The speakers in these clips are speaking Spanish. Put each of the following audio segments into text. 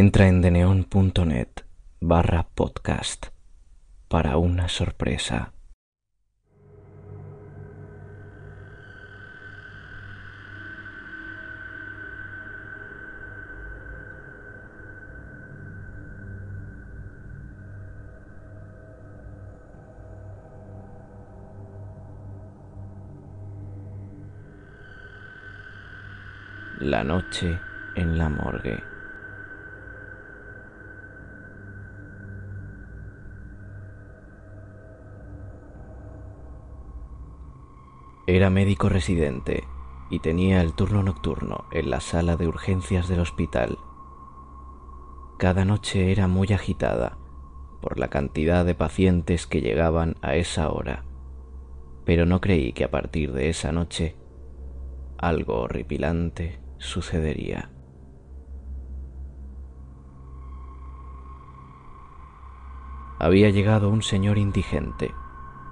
Entra en deneon.net barra podcast para una sorpresa. La noche en la morgue. Era médico residente y tenía el turno nocturno en la sala de urgencias del hospital. Cada noche era muy agitada por la cantidad de pacientes que llegaban a esa hora, pero no creí que a partir de esa noche algo horripilante sucedería. Había llegado un señor indigente,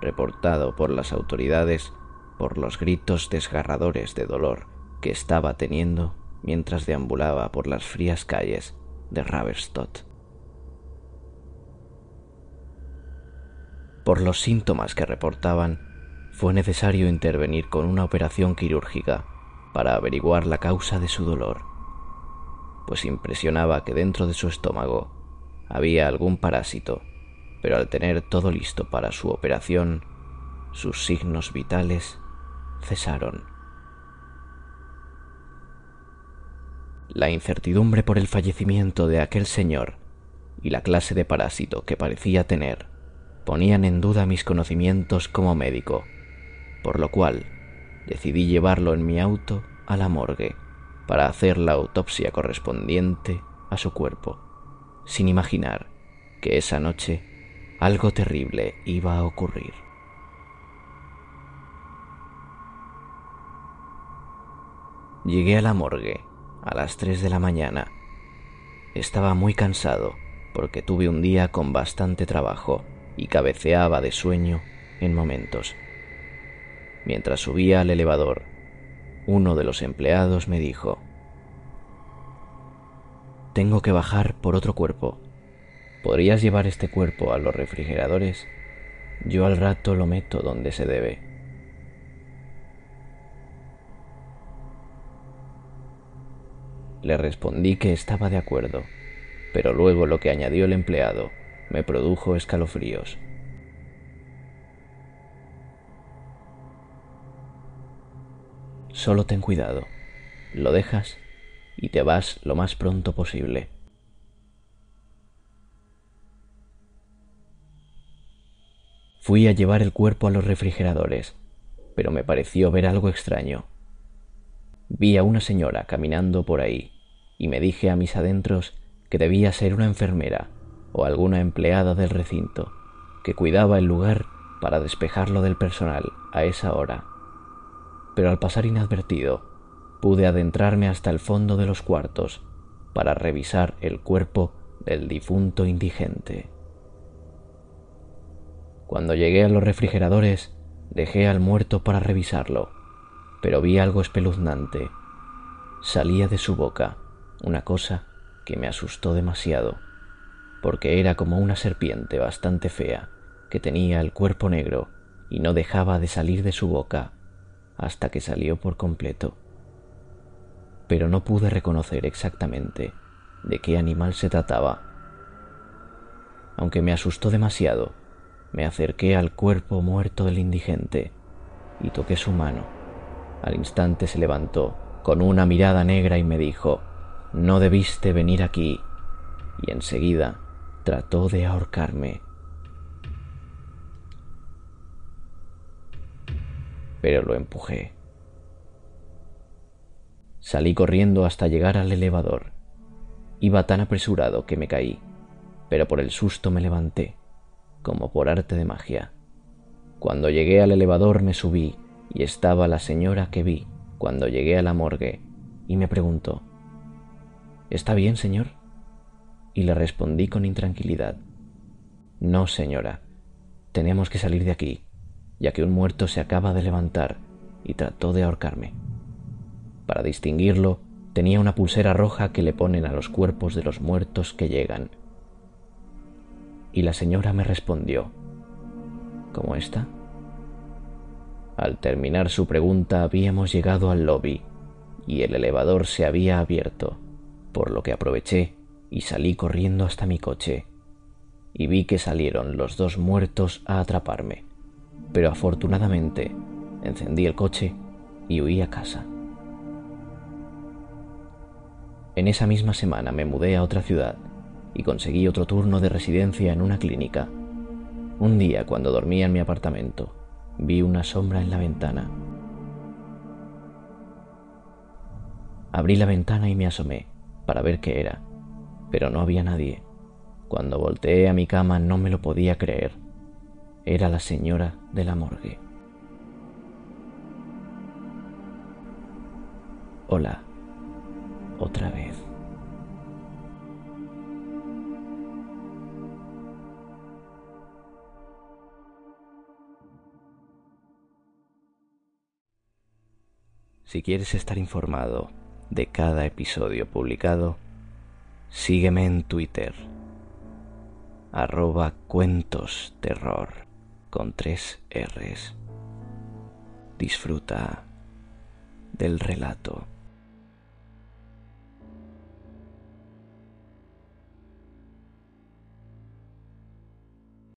reportado por las autoridades por los gritos desgarradores de dolor que estaba teniendo mientras deambulaba por las frías calles de Raverstodt. Por los síntomas que reportaban, fue necesario intervenir con una operación quirúrgica para averiguar la causa de su dolor, pues impresionaba que dentro de su estómago había algún parásito, pero al tener todo listo para su operación, sus signos vitales cesaron. La incertidumbre por el fallecimiento de aquel señor y la clase de parásito que parecía tener ponían en duda mis conocimientos como médico, por lo cual decidí llevarlo en mi auto a la morgue para hacer la autopsia correspondiente a su cuerpo, sin imaginar que esa noche algo terrible iba a ocurrir. Llegué a la morgue a las 3 de la mañana. Estaba muy cansado porque tuve un día con bastante trabajo y cabeceaba de sueño en momentos. Mientras subía al elevador, uno de los empleados me dijo, Tengo que bajar por otro cuerpo. ¿Podrías llevar este cuerpo a los refrigeradores? Yo al rato lo meto donde se debe. Le respondí que estaba de acuerdo, pero luego lo que añadió el empleado me produjo escalofríos. Solo ten cuidado, lo dejas y te vas lo más pronto posible. Fui a llevar el cuerpo a los refrigeradores, pero me pareció ver algo extraño. Vi a una señora caminando por ahí y me dije a mis adentros que debía ser una enfermera o alguna empleada del recinto que cuidaba el lugar para despejarlo del personal a esa hora. Pero al pasar inadvertido, pude adentrarme hasta el fondo de los cuartos para revisar el cuerpo del difunto indigente. Cuando llegué a los refrigeradores, dejé al muerto para revisarlo, pero vi algo espeluznante. Salía de su boca una cosa que me asustó demasiado, porque era como una serpiente bastante fea que tenía el cuerpo negro y no dejaba de salir de su boca hasta que salió por completo. Pero no pude reconocer exactamente de qué animal se trataba. Aunque me asustó demasiado, me acerqué al cuerpo muerto del indigente y toqué su mano. Al instante se levantó con una mirada negra y me dijo, no debiste venir aquí. Y enseguida trató de ahorcarme. Pero lo empujé. Salí corriendo hasta llegar al elevador. Iba tan apresurado que me caí, pero por el susto me levanté, como por arte de magia. Cuando llegué al elevador me subí y estaba la señora que vi cuando llegué a la morgue y me preguntó, ¿Está bien, señor? Y le respondí con intranquilidad. No, señora. Tenemos que salir de aquí, ya que un muerto se acaba de levantar y trató de ahorcarme. Para distinguirlo, Tenía una pulsera roja que le ponen a los cuerpos de los muertos que llegan. Y la señora me respondió, ¿cómo está? Al terminar su pregunta habíamos llegado al lobby y el elevador se había abierto, por lo que aproveché y salí corriendo hasta mi coche. Y vi que salieron los dos muertos a atraparme, pero afortunadamente encendí el coche y huí a casa. En esa misma semana me mudé a otra ciudad y conseguí otro turno de residencia en una clínica. Un día, cuando dormía en mi apartamento, vi una sombra en la ventana. Abrí la ventana y me asomé para ver qué era, pero no había nadie. Cuando volteé a mi cama no me lo podía creer. Era la señora de la morgue. Hola, otra vez. Si quieres estar informado de cada episodio publicado, sígueme en Twitter, arroba cuentos terror con tres R's. Disfruta del relato.